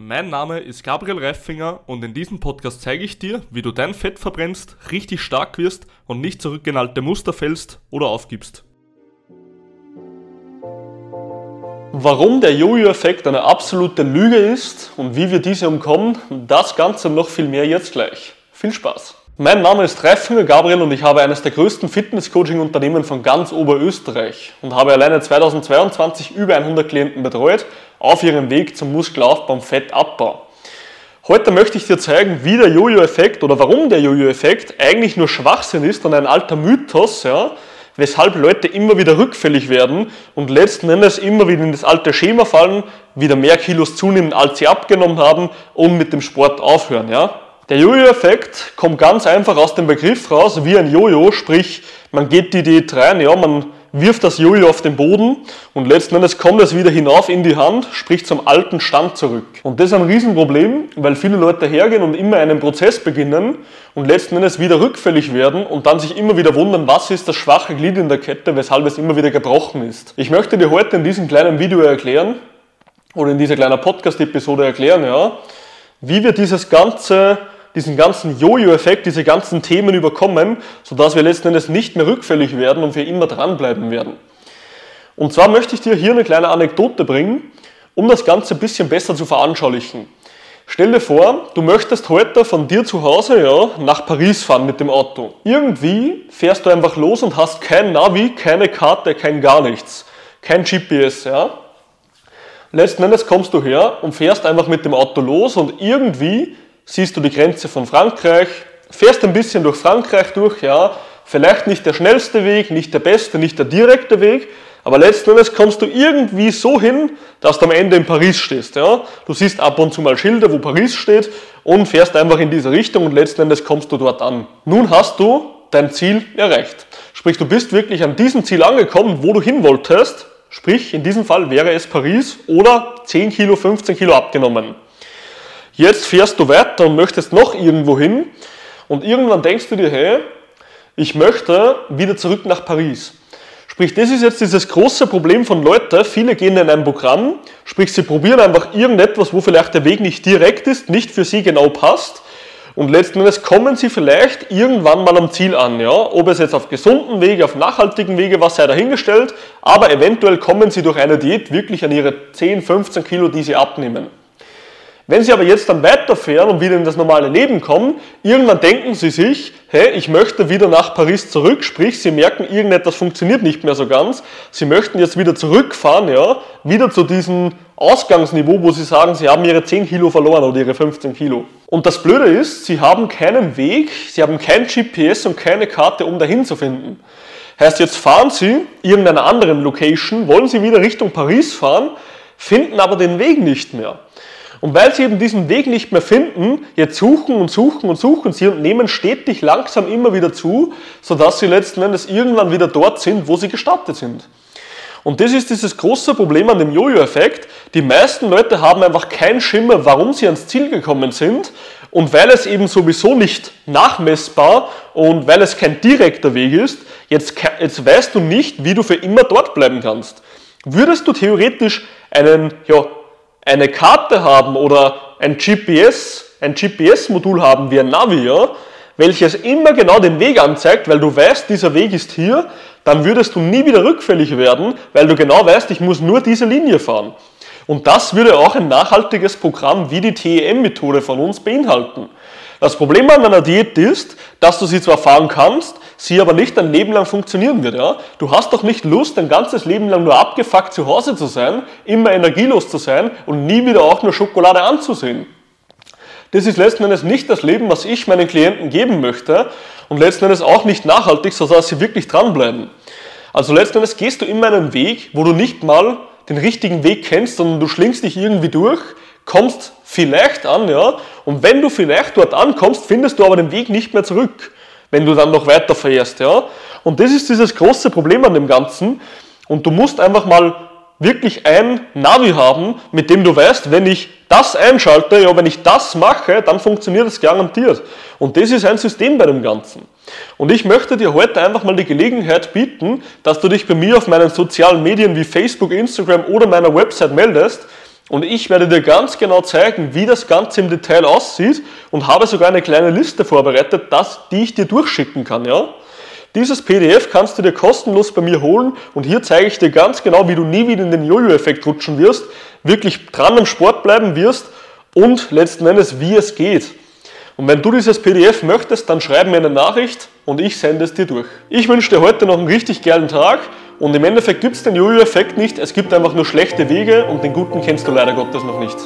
Mein Name ist Gabriel Reifinger und in diesem Podcast zeige ich dir, wie du dein Fett verbrennst, richtig stark wirst und nicht zurück Muster fällst oder aufgibst. Warum der Jojo-Effekt eine absolute Lüge ist und wie wir diese umkommen, das Ganze und noch viel mehr jetzt gleich. Viel Spaß! Mein Name ist Reifinger Gabriel und ich habe eines der größten Fitness-Coaching-Unternehmen von ganz Oberösterreich und habe alleine 2022 über 100 Klienten betreut auf ihrem Weg zum Muskelaufbau und Fettabbau. Heute möchte ich dir zeigen, wie der Jojo-Effekt oder warum der Jojo-Effekt eigentlich nur Schwachsinn ist und ein alter Mythos, ja, weshalb Leute immer wieder rückfällig werden und letzten Endes immer wieder in das alte Schema fallen, wieder mehr Kilos zunehmen, als sie abgenommen haben und mit dem Sport aufhören. Ja. Der Jojo-Effekt kommt ganz einfach aus dem Begriff raus, wie ein Jojo, sprich, man geht die Diät rein, ja, man wirft das Jojo auf den Boden und letzten Endes kommt es wieder hinauf in die Hand, sprich zum alten Stand zurück. Und das ist ein Riesenproblem, weil viele Leute hergehen und immer einen Prozess beginnen und letzten Endes wieder rückfällig werden und dann sich immer wieder wundern, was ist das schwache Glied in der Kette, weshalb es immer wieder gebrochen ist. Ich möchte dir heute in diesem kleinen Video erklären, oder in dieser kleinen Podcast-Episode erklären, ja, wie wir dieses ganze diesen ganzen Jojo-Effekt, diese ganzen Themen überkommen, sodass wir letzten Endes nicht mehr rückfällig werden und wir immer dranbleiben werden. Und zwar möchte ich dir hier eine kleine Anekdote bringen, um das Ganze ein bisschen besser zu veranschaulichen. Stell dir vor, du möchtest heute von dir zu Hause ja, nach Paris fahren mit dem Auto. Irgendwie fährst du einfach los und hast kein Navi, keine Karte, kein gar nichts. Kein GPS, ja. Letzten Endes kommst du her und fährst einfach mit dem Auto los und irgendwie siehst du die Grenze von Frankreich, fährst ein bisschen durch Frankreich durch, ja, vielleicht nicht der schnellste Weg, nicht der beste, nicht der direkte Weg, aber letzten Endes kommst du irgendwie so hin, dass du am Ende in Paris stehst. Ja? Du siehst ab und zu mal Schilder, wo Paris steht und fährst einfach in diese Richtung und letzten Endes kommst du dort an. Nun hast du dein Ziel erreicht. Sprich, du bist wirklich an diesem Ziel angekommen, wo du hin wolltest. Sprich, in diesem Fall wäre es Paris oder 10 Kilo, 15 Kilo abgenommen. Jetzt fährst du weiter und möchtest noch irgendwo hin und irgendwann denkst du dir, hey, ich möchte wieder zurück nach Paris. Sprich, das ist jetzt dieses große Problem von Leuten. Viele gehen in ein Programm, sprich, sie probieren einfach irgendetwas, wo vielleicht der Weg nicht direkt ist, nicht für sie genau passt. Und letzten Endes kommen sie vielleicht irgendwann mal am Ziel an. Ja? Ob es jetzt auf gesunden Wege, auf nachhaltigen Wege, was sei dahingestellt. Aber eventuell kommen sie durch eine Diät wirklich an ihre 10, 15 Kilo, die sie abnehmen. Wenn Sie aber jetzt dann weiterfahren und wieder in das normale Leben kommen, irgendwann denken Sie sich, hey, ich möchte wieder nach Paris zurück, sprich, Sie merken, irgendetwas funktioniert nicht mehr so ganz. Sie möchten jetzt wieder zurückfahren, ja, wieder zu diesem Ausgangsniveau, wo Sie sagen, Sie haben Ihre 10 Kilo verloren oder Ihre 15 Kilo. Und das Blöde ist, Sie haben keinen Weg, Sie haben kein GPS und keine Karte, um dahin zu finden. Heißt, jetzt fahren Sie irgendeiner anderen Location, wollen Sie wieder Richtung Paris fahren, finden aber den Weg nicht mehr. Und weil sie eben diesen Weg nicht mehr finden, jetzt suchen und suchen und suchen sie und nehmen stetig langsam immer wieder zu, sodass sie letzten Endes irgendwann wieder dort sind, wo sie gestartet sind. Und das ist dieses große Problem an dem Jojo-Effekt. Die meisten Leute haben einfach keinen Schimmer, warum sie ans Ziel gekommen sind. Und weil es eben sowieso nicht nachmessbar und weil es kein direkter Weg ist, jetzt, jetzt weißt du nicht, wie du für immer dort bleiben kannst. Würdest du theoretisch einen ja, eine Karte haben oder ein GPS, ein GPS-Modul haben wie ein Navi, ja, welches immer genau den Weg anzeigt, weil du weißt, dieser Weg ist hier, dann würdest du nie wieder rückfällig werden, weil du genau weißt, ich muss nur diese Linie fahren. Und das würde auch ein nachhaltiges Programm wie die TEM-Methode von uns beinhalten. Das Problem an einer Diät ist, dass du sie zwar fahren kannst, sie aber nicht ein Leben lang funktionieren wird. Ja? Du hast doch nicht Lust, ein ganzes Leben lang nur abgefuckt zu Hause zu sein, immer energielos zu sein und nie wieder auch nur Schokolade anzusehen. Das ist letzten Endes nicht das Leben, was ich meinen Klienten geben möchte und letzten Endes auch nicht nachhaltig, sodass sie wirklich dranbleiben. Also letzten Endes gehst du immer einen Weg, wo du nicht mal den richtigen Weg kennst, sondern du schlingst dich irgendwie durch, kommst vielleicht an, ja, und wenn du vielleicht dort ankommst, findest du aber den Weg nicht mehr zurück, wenn du dann noch weiter fährst, ja. Und das ist dieses große Problem an dem Ganzen. Und du musst einfach mal wirklich ein Navi haben, mit dem du weißt, wenn ich das einschalte, ja, wenn ich das mache, dann funktioniert es garantiert. Und das ist ein System bei dem Ganzen. Und ich möchte dir heute einfach mal die Gelegenheit bieten, dass du dich bei mir auf meinen sozialen Medien wie Facebook, Instagram oder meiner Website meldest Und ich werde dir ganz genau zeigen, wie das Ganze im Detail aussieht und habe sogar eine kleine Liste vorbereitet, das, die ich dir durchschicken kann. Ja? Dieses PDF kannst du dir kostenlos bei mir holen und hier zeige ich dir ganz genau, wie du nie wieder in den Jojo-Effekt rutschen wirst, wirklich dran am Sport bleiben wirst und letzten Endes, wie es geht. Und wenn du dieses PDF möchtest, dann schreib mir eine Nachricht und ich sende es dir durch. Ich wünsche dir heute noch einen richtig geilen Tag und im Endeffekt gibt es den Jojo-Effekt nicht, es gibt einfach nur schlechte Wege und den guten kennst du leider Gottes noch nicht.